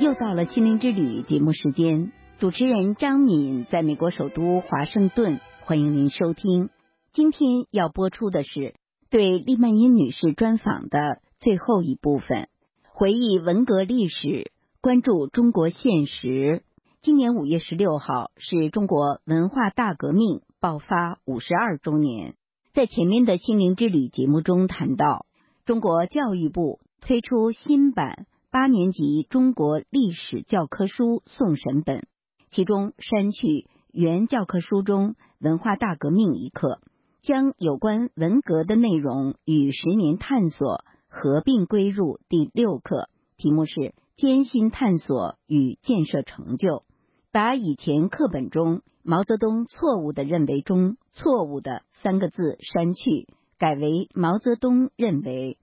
又到了心灵之旅节目时间，主持人张敏在美国首都华盛顿，欢迎您收听。今天要播出的是对利曼因女士专访的最后一部分，回忆文革历史，关注中国现实。今年五月十六号是中国文化大革命爆发五十二周年，在前面的心灵之旅节目中谈到，中国教育部推出新版。八年级中国历史教科书送审本，其中删去原教科书中文化大革命一课，将有关文革的内容与十年探索合并归入第六课，题目是艰辛探索与建设成就。把以前课本中毛泽东错误的认为中错误的三个字删去，改为毛泽东认为。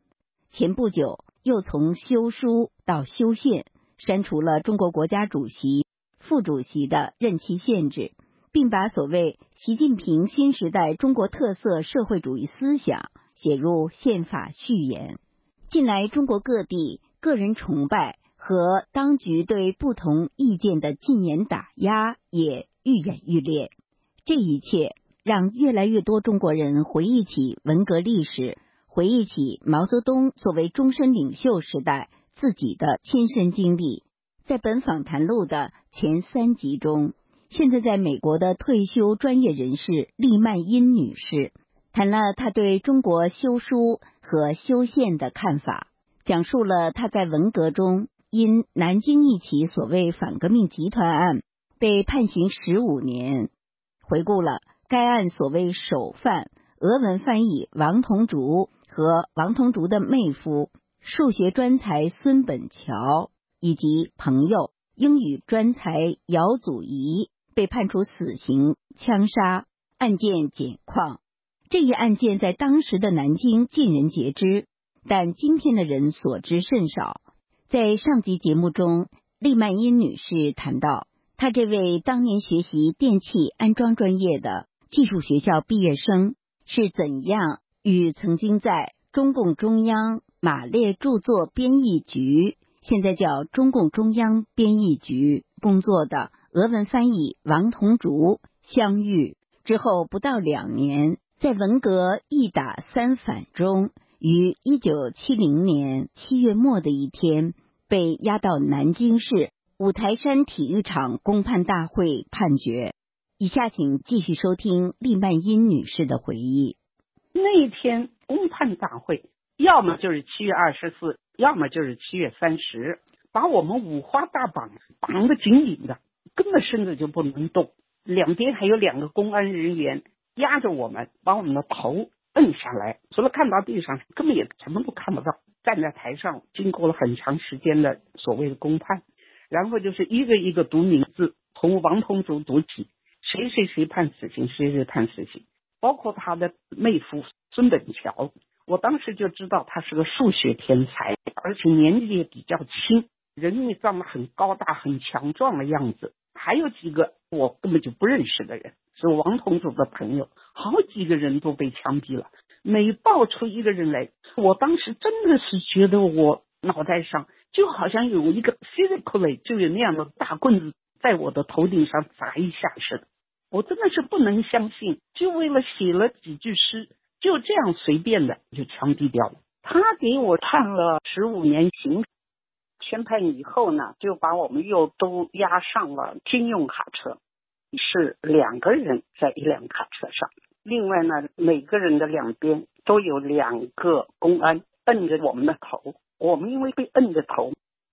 前不久。又从修书到修宪，删除了中国国家主席、副主席的任期限制，并把所谓习近平新时代中国特色社会主义思想写入宪法序言。近来，中国各地个人崇拜和当局对不同意见的禁言打压也愈演愈烈。这一切让越来越多中国人回忆起文革历史。回忆起毛泽东作为终身领袖时代自己的亲身经历，在本访谈录的前三集中，现在在美国的退休专业人士利曼因女士谈了她对中国修书和修宪的看法，讲述了她在文革中因南京一起所谓反革命集团案被判刑十五年，回顾了该案所谓首犯俄文翻译王同竹。和王同竹的妹夫数学专才孙本桥以及朋友英语专才姚祖仪被判处死刑枪杀案件简况。这一案件在当时的南京尽人皆知，但今天的人所知甚少。在上集节目中，利曼英女士谈到，她这位当年学习电气安装专业的技术学校毕业生是怎样。与曾经在中共中央马列著作编译局（现在叫中共中央编译局）工作的俄文翻译王同竹相遇之后不到两年，在文革一打三反中，于一九七零年七月末的一天被押到南京市五台山体育场公判大会判决。以下请继续收听利曼因女士的回忆。那一天公判大会，要么就是七月二十四，要么就是七月三十，把我们五花大绑绑得紧紧的，根本身子就不能动。两边还有两个公安人员压着我们，把我们的头摁下来，除了看到地上，根本也什么都看不到。站在台上，经过了很长时间的所谓的公判，然后就是一个一个读名字，从王同竹读起，谁谁谁判死刑，谁谁判死刑。包括他的妹夫孙本桥，我当时就知道他是个数学天才，而且年纪也比较轻，人也长得很高大、很强壮的样子。还有几个我根本就不认识的人，是王同志的朋友，好几个人都被枪毙了。每爆出一个人来，我当时真的是觉得我脑袋上就好像有一个 physically 就有那样的大棍子在我的头顶上砸一下似的。我真的是不能相信，就为了写了几句诗，就这样随便的就枪毙掉了。他给我判了十五年刑，宣判以后呢，就把我们又都押上了军用卡车，是两个人在一辆卡车上。另外呢，每个人的两边都有两个公安摁着我们的头，我们因为被摁着头。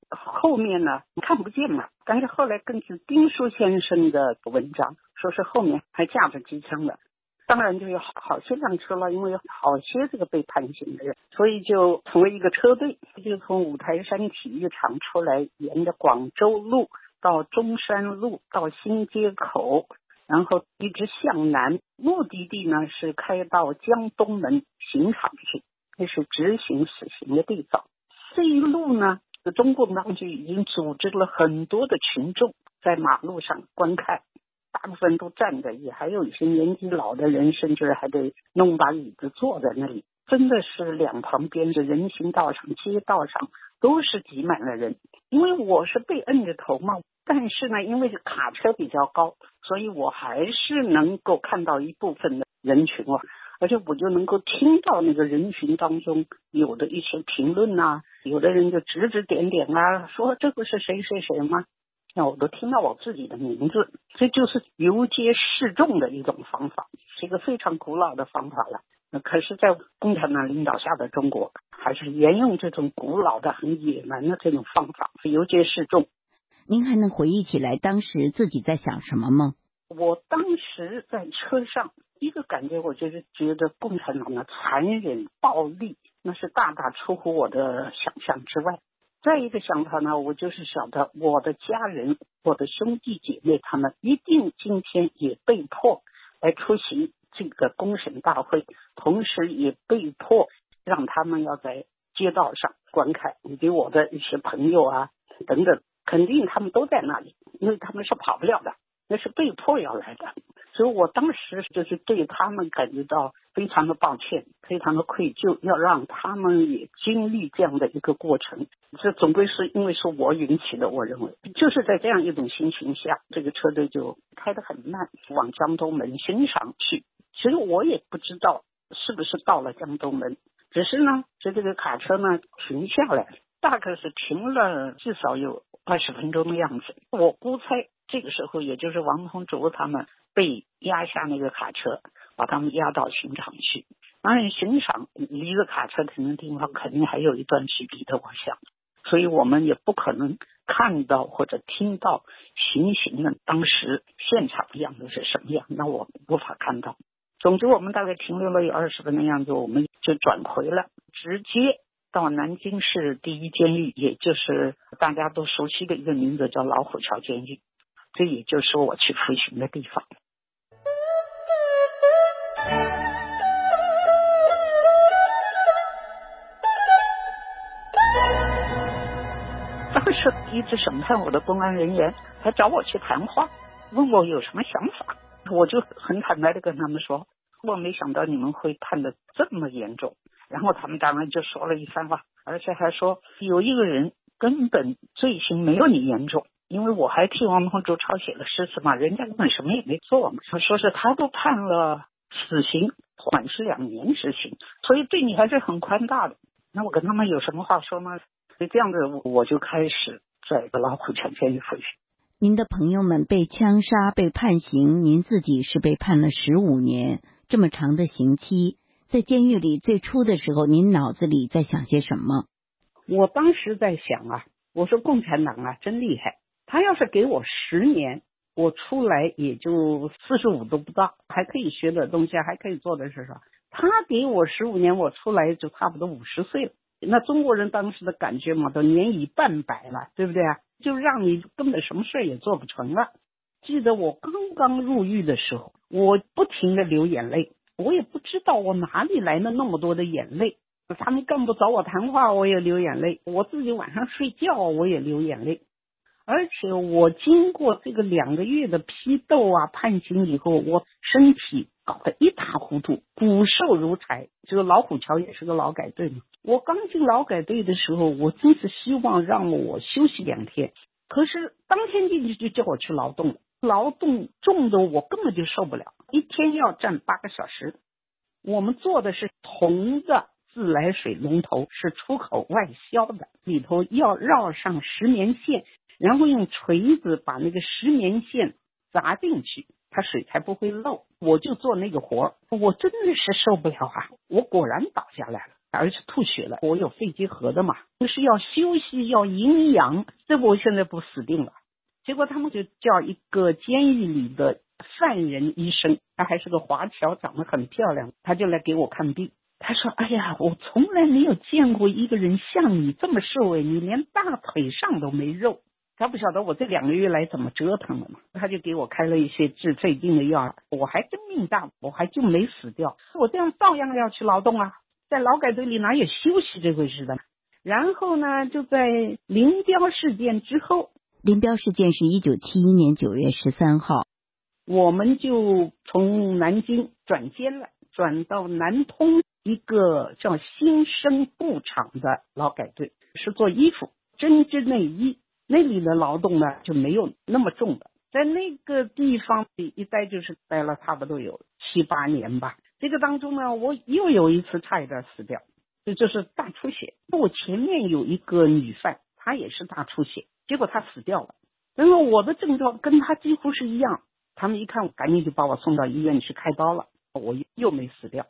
后面呢看不见嘛，但是后来根据丁书先生的文章，说是后面还架着机枪的，当然就有好些辆车了，因为有好些这个被判刑的人，所以就成为一个车队，就从五台山体育场出来，沿着广州路到中山路到新街口，然后一直向南，目的地呢是开到江东门刑场去，那是执行死刑的地方。这一路呢。中共当局已经组织了很多的群众在马路上观看，大部分都站着，也还有一些年纪老的人，甚至还得弄把椅子坐在那里。真的是两旁边的人行道上、街道上都是挤满了人，因为我是被摁着头嘛。但是呢，因为卡车比较高，所以我还是能够看到一部分的人群啊，而且我就能够听到那个人群当中有的一些评论呐，有的人就指指点点啊，说这个是谁谁谁吗？那我都听到我自己的名字，这就是游街示众的一种方法，是一个非常古老的方法了。那可是，在共产党领导下的中国，还是沿用这种古老的、很野蛮的这种方法，游街示众。您还能回忆起来当时自己在想什么吗？我当时在车上，一个感觉我就是觉得共产党的残忍暴力，那是大大出乎我的想象之外。再一个想法呢，我就是晓得我的家人、我的兄弟姐妹他们一定今天也被迫来出席这个公审大会，同时也被迫让他们要在街道上观看。以及我的一些朋友啊等等。肯定他们都在那里，因为他们是跑不了的，那是被迫要来的。所以我当时就是对他们感觉到非常的抱歉，非常的愧疚，要让他们也经历这样的一个过程。这总归是因为是我引起的，我认为就是在这样一种心情下，这个车队就开得很慢，往江东门欣赏去。其实我也不知道是不是到了江东门，只是呢，这这个卡车呢停下来，大概是停了至少有。二十分钟的样子，我估猜这个时候也就是王洪竹他们被压下那个卡车，把他们押到刑场去。当然，刑场离着卡车停的地方肯定还有一段距离的，我想，所以我们也不可能看到或者听到行刑的当时现场的样子是什么样，那我无法看到。总之，我们大概停留了有二十分的样子，我们就转回了，直接。到南京市第一监狱，也就是大家都熟悉的一个名字，叫老虎桥监狱。这也就是我去服刑的地方。当时一直审判我的公安人员还找我去谈话，问我有什么想法。我就很坦白的跟他们说，我没想到你们会判的这么严重。然后他们当然就说了一番话，而且还说有一个人根本罪行没有你严重，因为我还替王洪竹抄写了诗词嘛，人家根本什么也没做嘛。他说是他都判了死刑，缓期两年执行，所以对你还是很宽大的。那我跟他们有什么话说呢？所以这样子我就开始在老虎桥监狱服刑。您的朋友们被枪杀、被判刑，您自己是被判了十五年，这么长的刑期。在监狱里最初的时候，您脑子里在想些什么？我当时在想啊，我说共产党啊真厉害，他要是给我十年，我出来也就四十五都不到，还可以学的东西，还可以做的是啥？他给我十五年，我出来就差不多五十岁了。那中国人当时的感觉嘛，都年已半百了，对不对啊？就让你根本什么事也做不成了。记得我刚刚入狱的时候，我不停的流眼泪。我也不知道我哪里来的那么多的眼泪，他们干部找我谈话，我也流眼泪；我自己晚上睡觉，我也流眼泪。而且我经过这个两个月的批斗啊、判刑以后，我身体搞得一塌糊涂，骨瘦如柴。这个老虎桥也是个劳改队嘛。我刚进劳改队的时候，我真是希望让我休息两天，可是当天进去就叫我去劳动。劳动重的我根本就受不了，一天要站八个小时。我们做的是铜的自来水龙头，是出口外销的，里头要绕上石棉线，然后用锤子把那个石棉线砸进去，它水才不会漏。我就做那个活我真的是受不了啊！我果然倒下来了，而且吐血了。我有肺结核的嘛，就是要休息，要营养，这不我现在不死定了。结果他们就叫一个监狱里的犯人医生，他还是个华侨，长得很漂亮，他就来给我看病。他说：“哎呀，我从来没有见过一个人像你这么瘦哎，你连大腿上都没肉。”他不晓得我这两个月来怎么折腾的嘛，他就给我开了一些治肺病的药。我还真命大，我还就没死掉。我这样照样要去劳动啊，在劳改队里哪有休息这回事的？然后呢，就在林彪事件之后。林彪事件是一九七一年九月十三号，我们就从南京转监了，转到南通一个叫新生布厂的劳改队。是做衣服针织内衣，那里的劳动呢就没有那么重的。在那个地方一待就是待了差不多有七八年吧。这个当中呢，我又有一次差一点死掉，这就是大出血。我前面有一个女犯，她也是大出血，结果她死掉了。然后我的症状跟她几乎是一样，他们一看，赶紧就把我送到医院去开刀了。我又没死掉。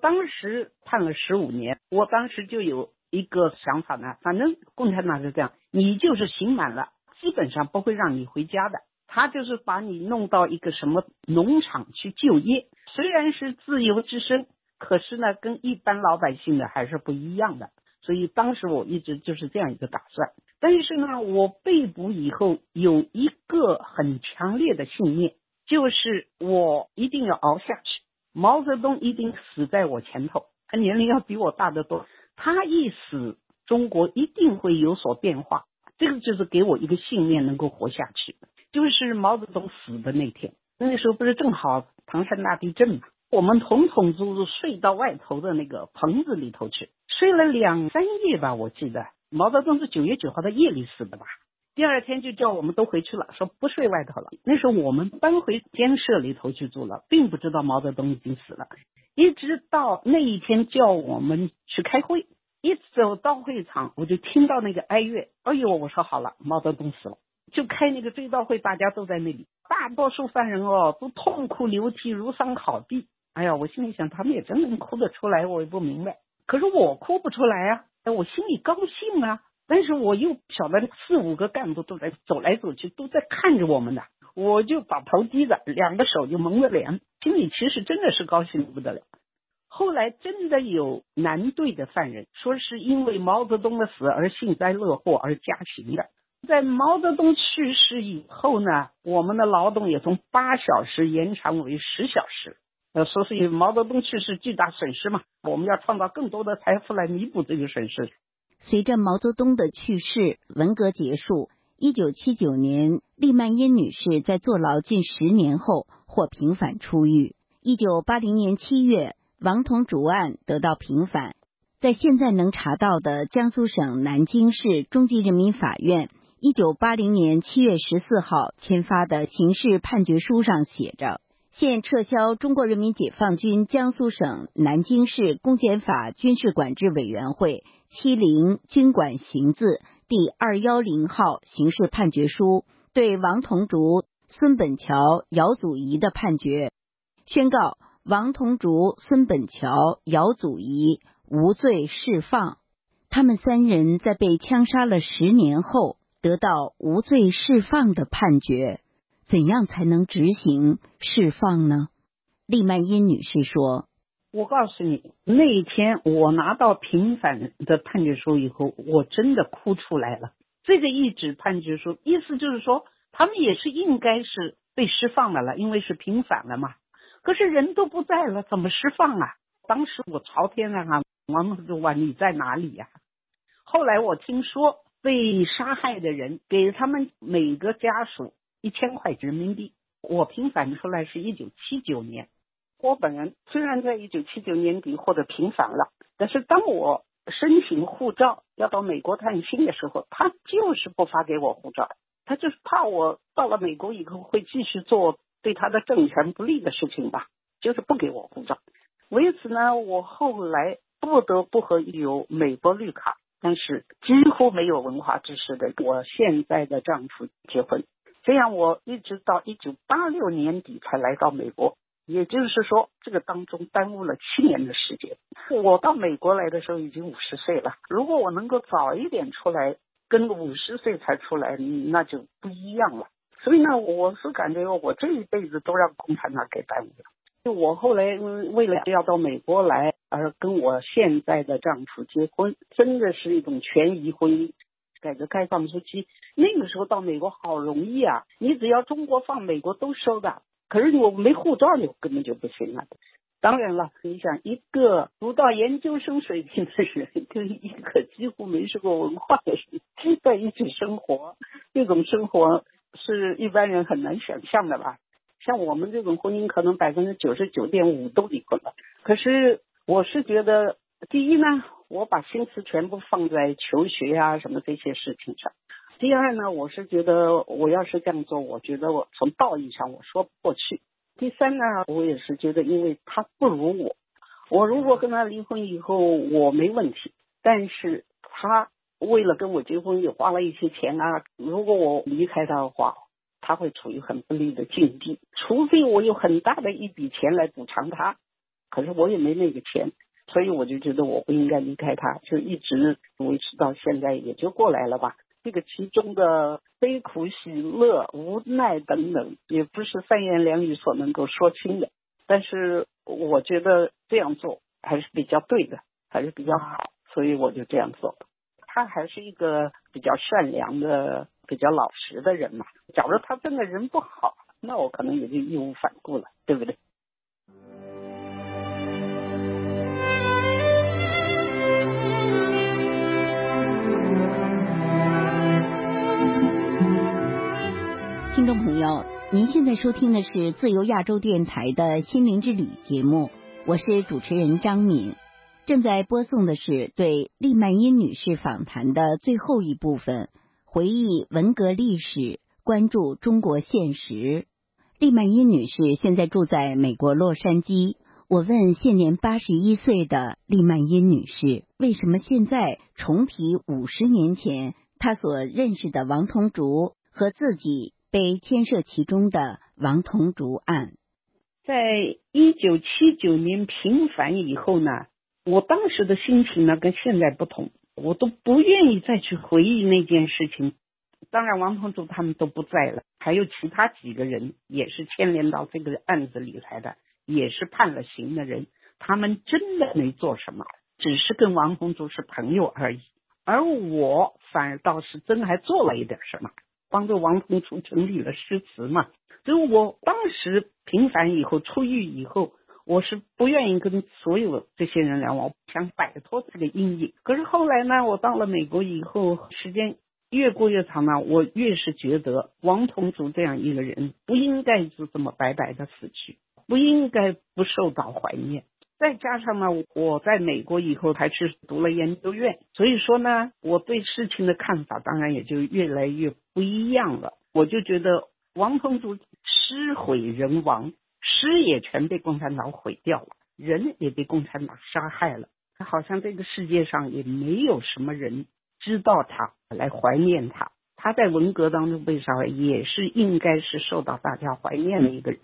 当时判了十五年，我当时就有一个想法呢，反正共产党是这样，你就是刑满了，基本上不会让你回家的。他就是把你弄到一个什么农场去就业，虽然是自由之身，可是呢，跟一般老百姓的还是不一样的。所以当时我一直就是这样一个打算。但是呢，我被捕以后有一个很强烈的信念，就是我一定要熬下去。毛泽东一定死在我前头，他年龄要比我大得多。他一死，中国一定会有所变化。这个就是给我一个信念，能够活下去。就是毛泽东死的那天，那时候不是正好唐山大地震嘛？我们统统都睡到外头的那个棚子里头去，睡了两三夜吧。我记得毛泽东是九月九号的夜里死的吧？第二天就叫我们都回去了，说不睡外头了。那时候我们搬回监舍里头去住了，并不知道毛泽东已经死了。一直到那一天叫我们去开会，一走到会场，我就听到那个哀乐。哎呦，我说好了，毛泽东死了。就开那个追悼会，大家都在那里，大多数犯人哦都痛哭流涕，如丧考毙。哎呀，我心里想，他们也真能哭得出来，我也不明白。可是我哭不出来啊，哎，我心里高兴啊，但是我又晓得四五个干部都在走来走去，都在看着我们呢，我就把头低着，两个手就蒙着脸，心里其实真的是高兴的不得了。后来真的有南队的犯人说，是因为毛泽东的死而幸灾乐祸而加刑的。在毛泽东去世以后呢，我们的劳动也从八小时延长为十小时。呃，说是因为毛泽东去世巨大损失嘛，我们要创造更多的财富来弥补这个损失。随着毛泽东的去世，文革结束，一九七九年，利曼因女士在坐牢近十年后获平反出狱。一九八零年七月，王同竹案得到平反，在现在能查到的江苏省南京市中级人民法院。一九八零年七月十四号签发的刑事判决书上写着：现撤销中国人民解放军江苏省南京市公检法军事管制委员会七零军管刑字第二幺零号刑事判决书对王同竹、孙本桥、姚祖仪的判决，宣告王同竹、孙本桥、姚祖仪无罪释放。他们三人在被枪杀了十年后。得到无罪释放的判决，怎样才能执行释放呢？利曼因女士说：“我告诉你，那一天我拿到平反的判决书以后，我真的哭出来了。这个一纸判决书，意思就是说，他们也是应该是被释放的了，因为是平反了嘛。可是人都不在了，怎么释放啊？当时我朝天啊喊，王同志你在哪里呀？后来我听说。”被杀害的人给他们每个家属一千块人民币。我平反出来是一九七九年，我本人虽然在一九七九年底获得平反了，但是当我申请护照要到美国探亲的时候，他就是不发给我护照，他就是怕我到了美国以后会继续做对他的政权不利的事情吧，就是不给我护照。为此呢，我后来不得不和有美国绿卡。但是几乎没有文化知识的我现在的丈夫结婚，这样我一直到一九八六年底才来到美国，也就是说这个当中耽误了七年的时间。我到美国来的时候已经五十岁了，如果我能够早一点出来，跟五十岁才出来，那就不一样了。所以呢，我是感觉我这一辈子都让共产党给耽误了。就我后来为了要到美国来。而跟我现在的丈夫结婚，真的是一种权宜婚姻。改革开放初期，那个时候到美国好容易啊，你只要中国放，美国都收的。可是我没护照，你根本就不行了。当然了，你想一个读到研究生水平的人，跟 一个几乎没受过文化的人 在一起生活，这种生活是一般人很难想象的吧？像我们这种婚姻，可能百分之九十九点五都离婚了。可是。我是觉得，第一呢，我把心思全部放在求学呀什么这些事情上。第二呢，我是觉得我要是这样做，我觉得我从道义上我说不过去。第三呢，我也是觉得，因为他不如我，我如果跟他离婚以后我没问题，但是他为了跟我结婚也花了一些钱啊，如果我离开他的话，他会处于很不利的境地。除非我有很大的一笔钱来补偿他，可是我也没那个钱，所以我就觉得我不应该离开他，就一直维持到现在，也就过来了吧。这个其中的悲苦、喜乐、无奈等等，也不是三言两语所能够说清的。但是我觉得这样做还是比较对的，还是比较好，所以我就这样做了。他还是一个比较善良的、比较老实的人嘛。假如他真的人不好，那我可能也就义无反顾了，对不对？听众朋友，您现在收听的是自由亚洲电台的心灵之旅节目，我是主持人张敏。正在播送的是对利曼因女士访谈的最后一部分，回忆文革历史，关注中国现实。利曼因女士现在住在美国洛杉矶。我问现年八十一岁的利曼因女士，为什么现在重提五十年前她所认识的王同竹和自己？被牵涉其中的王同竹案，在一九七九年平反以后呢，我当时的心情呢跟现在不同，我都不愿意再去回忆那件事情。当然，王同竹他们都不在了，还有其他几个人也是牵连到这个案子里来的，也是判了刑的人，他们真的没做什么，只是跟王同竹是朋友而已。而我反而倒是真还做了一点什么。帮助王同竹整理了诗词嘛，所以我当时平反以后出狱以后，我是不愿意跟所有这些人聊，我想摆脱这个阴影。可是后来呢，我到了美国以后，时间越过越长呢，我越是觉得王同竹这样一个人不应该就这么白白的死去，不应该不受到怀念。再加上呢，我在美国以后还去读了研究院，所以说呢，我对事情的看法当然也就越来越不一样了。我就觉得王同竹诗毁人亡，诗也全被共产党毁掉了，人也被共产党杀害了。好像这个世界上也没有什么人知道他来怀念他。他在文革当中为啥也是应该是受到大家怀念的一个人。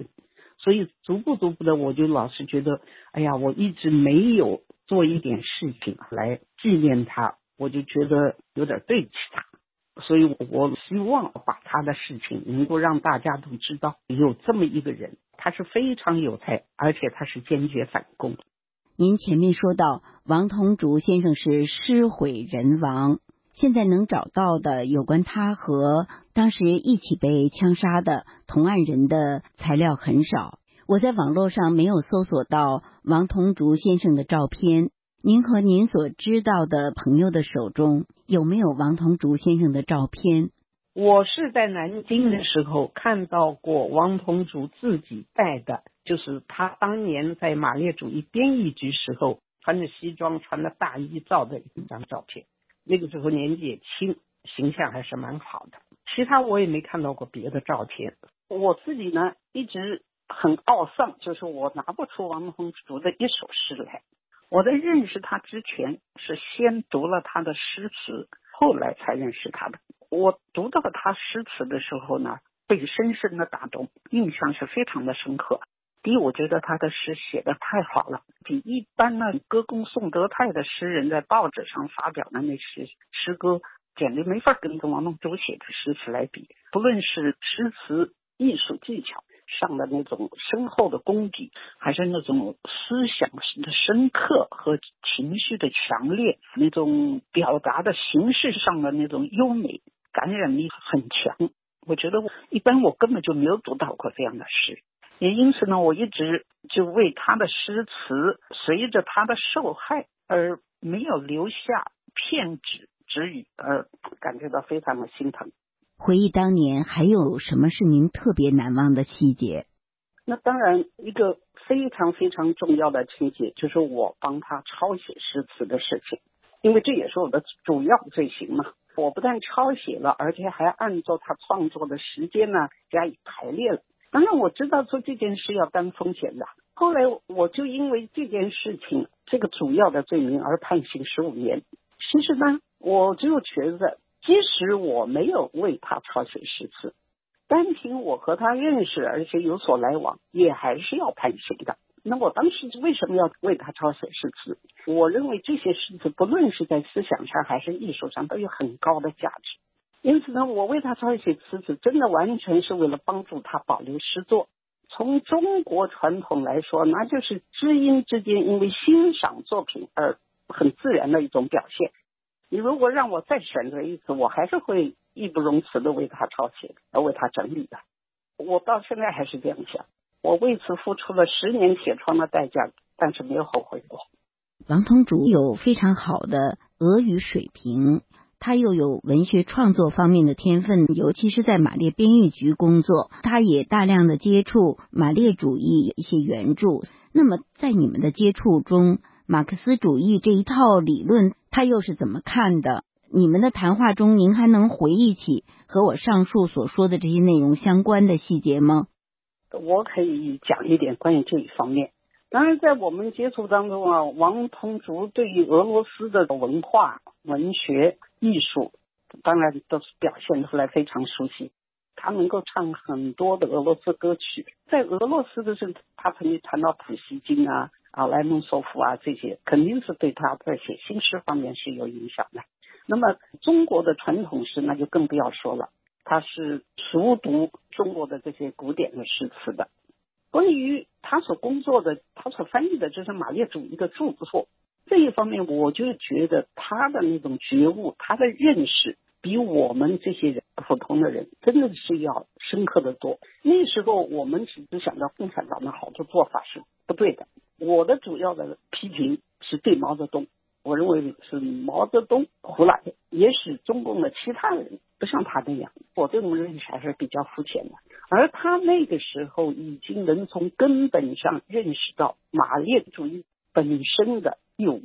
所以逐步逐步的，我就老是觉得，哎呀，我一直没有做一点事情来纪念他，我就觉得有点对不起他。所以，我希望把他的事情能够让大家都知道，有这么一个人，他是非常有才，而且他是坚决反共。您前面说到，王同竹先生是诗毁人亡。现在能找到的有关他和当时一起被枪杀的同案人的材料很少。我在网络上没有搜索到王同竹先生的照片。您和您所知道的朋友的手中有没有王同竹先生的照片？我是在南京的时候看到过王同竹自己带的，就是他当年在马列主义编译局时候穿着西装、穿着大衣照的一张照片。那个时候年纪也轻，形象还是蛮好的。其他我也没看到过别的照片。我自己呢一直很懊丧，就是我拿不出王同竹的一首诗来。我在认识他之前是先读了他的诗词，后来才认识他的。我读到他诗词的时候呢，被深深的打动，印象是非常的深刻。第一，我觉得他的诗写的太好了，比一般的歌功颂德派的诗人在报纸上发表的那些诗歌，简直没法跟跟王同竹写的诗词来比。不论是诗词艺术技巧上的那种深厚的功底，还是那种思想的深刻和情绪的强烈，那种表达的形式上的那种优美，感染力很强。我觉得一般我根本就没有读到过这样的诗。也因此呢，我一直就为他的诗词随着他的受害而没有留下片纸纸语而感觉到非常的心疼。回忆当年，还有什么是您特别难忘的细节？那当然，一个非常非常重要的情节就是我帮他抄写诗词的事情。因为这也是我的主要罪行嘛。我不但抄写了，而且还按照他创作的时间呢加以排列了。当然我知道做这件事要担风险的。后来我就因为这件事情这个主要的罪名而判刑十五年。其实呢，我就觉得，即使我没有为他抄写诗词，单凭我和他认识而且有所来往，也还是要判刑的。那我当时为什么要为他抄写诗词？我认为这些诗词不论是在思想上还是艺术上都有很高的价值。因此呢，我为他抄写诗词，真的完全是为了帮助他保留诗作。从中国传统来说，那就是知音之间因为欣赏作品而很自然的一种表现。你如果让我再选择一次，我还是会义不容辞的为他抄写，而为他整理的。我到现在还是这样想。我为此付出了十年铁窗的代价，但是没有后悔过。王同竹有非常好的俄语水平，他又有文学创作方面的天分，尤其是在马列编译局工作，他也大量的接触马列主义一些原著。那么，在你们的接触中，马克思主义这一套理论，他又是怎么看的？你们的谈话中，您还能回忆起和我上述所说的这些内容相关的细节吗？我可以讲一点关于这一方面。当然，在我们接触当中啊，王通竹对于俄罗斯的文化、文学、艺术，当然都是表现出来非常熟悉。他能够唱很多的俄罗斯歌曲。在俄罗斯的时候，他曾经谈到普希金啊、啊莱蒙索夫啊这些，肯定是对他在写新诗方面是有影响的。那么中国的传统诗，那就更不要说了。他是熟读中国的这些古典的诗词的。关于他所工作的，他所翻译的这是马列主义的著作，这一方面，我就觉得他的那种觉悟，他的认识，比我们这些人普通的人真的是要深刻的多。那时候我们只是想到共产党的好多做法是不对的。我的主要的批评是对毛泽东。我认为是毛泽东胡来，也许中共的其他人不像他那样。我这种认识还是比较肤浅的，而他那个时候已经能从根本上认识到马列主义本身的谬误。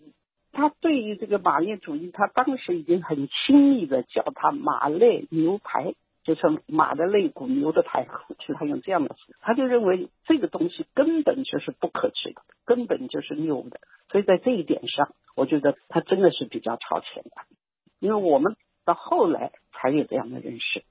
他对于这个马列主义，他当时已经很轻易的叫他马列牛排。就是马的肋骨，牛的排骨，其他用这样的词，他就认为这个东西根本就是不可取的，根本就是谬的。所以在这一点上，我觉得他真的是比较超前的，因为我们到后来才有这样的认识。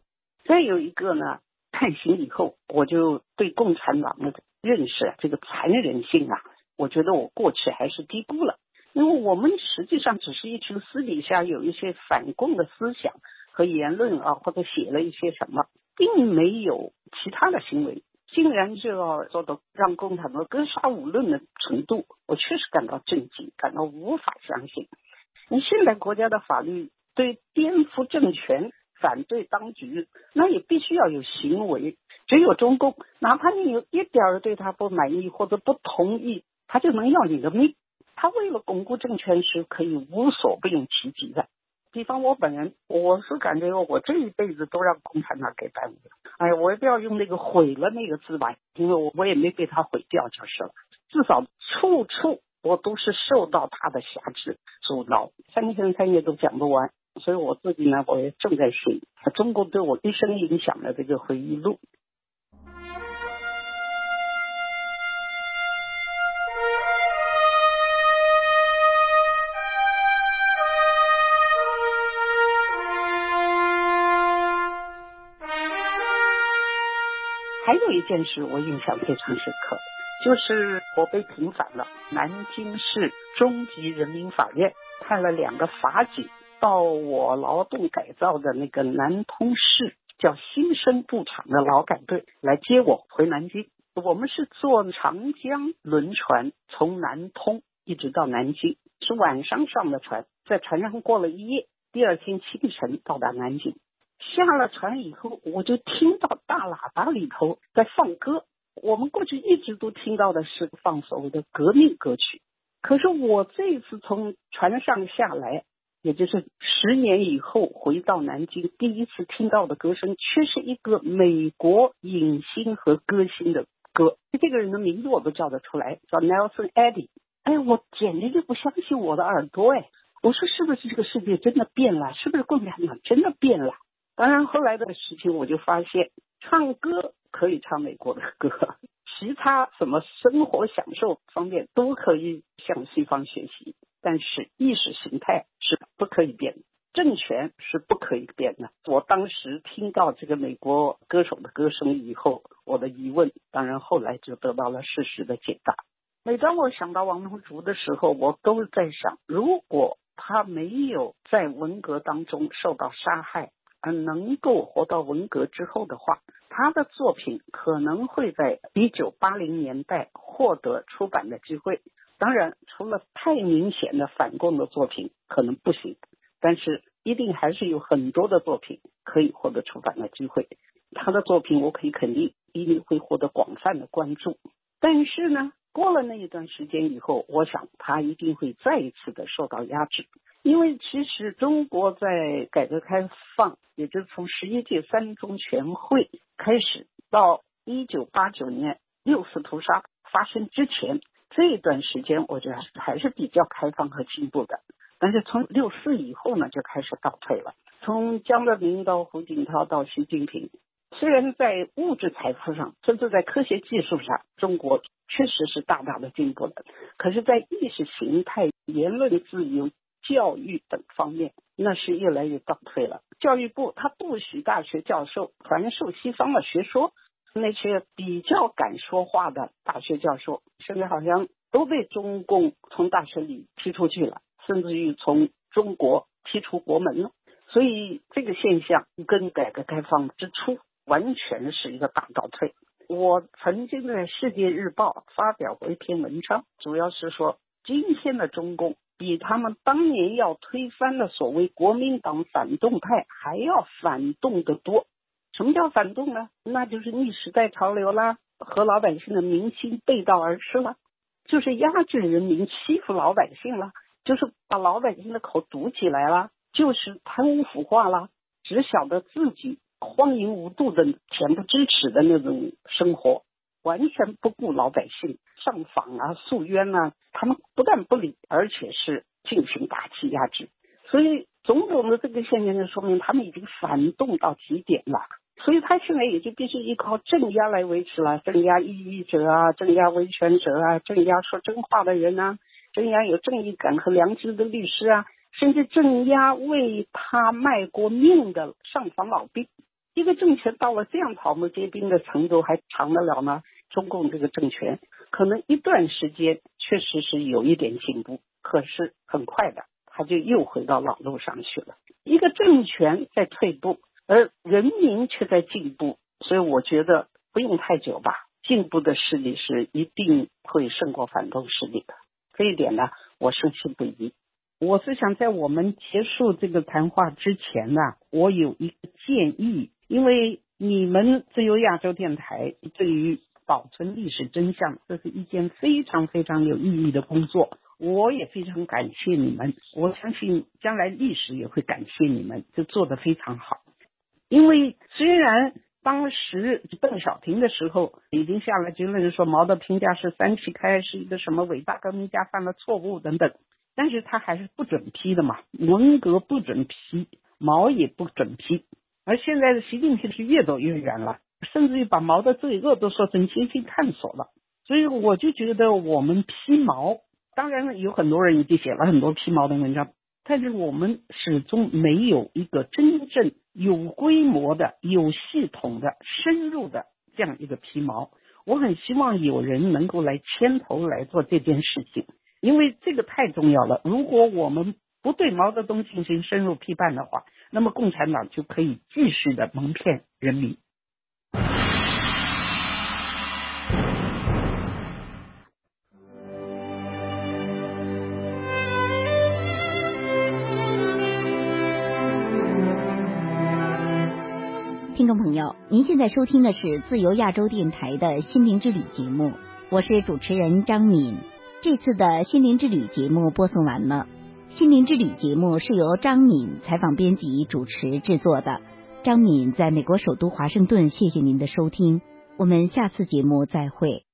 再有一个呢，判刑以后，我就对共产党的认识，这个残忍性啊，我觉得我过去还是低估了，因为我们实际上只是一群私底下有一些反共的思想。和言论啊，或者写了一些什么，并没有其他的行为，竟然就要做到让共产党格杀勿论的程度，我确实感到震惊，感到无法相信。你现在国家的法律对颠覆政权、反对当局，那也必须要有行为。只有中共，哪怕你有一点儿对他不满意或者不同意，他就能要你的命。他为了巩固政权，是可以无所不用其极的。比方我本人，我是感觉我这一辈子都让共产党给耽误了。哎呀，我也不要用那个毁了那个字吧，因为我我也没被他毁掉就是了。至少处处我都是受到他的辖制阻挠，三天三夜都讲不完。所以我自己呢，我也正在写中国对我一生影响的这个回忆录。还有一件事我印象非常深刻，就是我被平反了。南京市中级人民法院派了两个法警到我劳动改造的那个南通市叫新生布厂的劳改队来接我回南京。我们是坐长江轮船从南通一直到南京，是晚上上的船，在船上过了一夜，第二天清晨到达南京。下了船以后，我就听到大喇叭里头在放歌。我们过去一直都听到的是放所谓的革命歌曲，可是我这一次从船上下来，也就是十年以后回到南京，第一次听到的歌声，却是一个美国影星和歌星的歌。这个人的名字我都叫得出来，叫 Nelson Eddy。哎，我简直就不相信我的耳朵哎！我说是不是这个世界真的变了？是不是共产党真的变了？当然后来的事情我就发现，唱歌可以唱美国的歌，其他什么生活享受方面都可以向西方学习，但是意识形态是不可以变的。政权是不可以变的。我当时听到这个美国歌手的歌声以后，我的疑问当然后来就得到了事实的解答。每当我想到王龙竹的时候，我都在想，如果他没有在文革当中受到杀害，能够活到文革之后的话，他的作品可能会在一九八零年代获得出版的机会。当然，除了太明显的反共的作品，可能不行。但是一定还是有很多的作品可以获得出版的机会，他的作品我可以肯定一定会获得广泛的关注。但是呢，过了那一段时间以后，我想他一定会再一次的受到压制，因为其实中国在改革开放，也就是从十一届三中全会开始到一九八九年六四屠杀发生之前这一段时间，我觉得还是比较开放和进步的。但是从六四以后呢，就开始倒退了。从江泽民到胡锦涛到习近平，虽然在物质财富上，甚至在科学技术上，中国确实是大大的进步了，可是，在意识形态、言论自由、教育等方面，那是越来越倒退了。教育部他不许大学教授传授西方的学说，那些比较敢说话的大学教授，现在好像都被中共从大学里踢出去了。甚至于从中国踢出国门了，所以这个现象跟改革开放之初完全是一个大倒退。我曾经在《世界日报》发表过一篇文章，主要是说今天的中共比他们当年要推翻的所谓国民党反动派还要反动的多。什么叫反动呢？那就是逆时代潮流啦，和老百姓的民心背道而驰了，就是压制人民、欺负老百姓了。就是把老百姓的口堵起来了，就是贪污腐化了，只晓得自己荒淫无度的、恬不知耻的那种生活，完全不顾老百姓上访啊、诉冤啊，他们不但不理，而且是进行打击压制。所以种种的这个现象就说明他们已经反动到极点了。所以他现在也就必须依靠镇压来维持了，镇压异议者啊，镇压维权者啊，镇压说真话的人啊。镇压有正义感和良知的律师啊，甚至镇压为他卖过命的上访老兵。一个政权到了这样草木皆兵的程度，还长得了吗？中共这个政权可能一段时间确实是有一点进步，可是很快的，他就又回到老路上去了。一个政权在退步，而人民却在进步，所以我觉得不用太久吧，进步的势力是一定会胜过反动势力的。这一点呢，我深信不疑。我是想在我们结束这个谈话之前呢，我有一个建议，因为你们自由亚洲电台对于保存历史真相，这是一件非常非常有意义的工作。我也非常感谢你们，我相信将来历史也会感谢你们，就做得非常好。因为虽然。当时邓小平的时候，已经下了结论说毛的评价是三七开，是一个什么伟大革命家犯了错误等等，但是他还是不准批的嘛，文革不准批，毛也不准批，而现在的习近平是越走越远了，甚至于把毛的罪恶都说成先进探索了，所以我就觉得我们批毛，当然有很多人已经写了很多批毛的文章。但是我们始终没有一个真正有规模的、有系统的、深入的这样一个皮毛。我很希望有人能够来牵头来做这件事情，因为这个太重要了。如果我们不对毛泽东进行深入批判的话，那么共产党就可以继续的蒙骗人民。听众朋友，您现在收听的是自由亚洲电台的心灵之旅节目，我是主持人张敏。这次的心灵之旅节目播送完了。心灵之旅节目是由张敏采访、编辑、主持制作的。张敏在美国首都华盛顿，谢谢您的收听，我们下次节目再会。